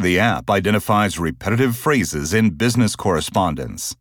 The app identifies repetitive phrases in business correspondence.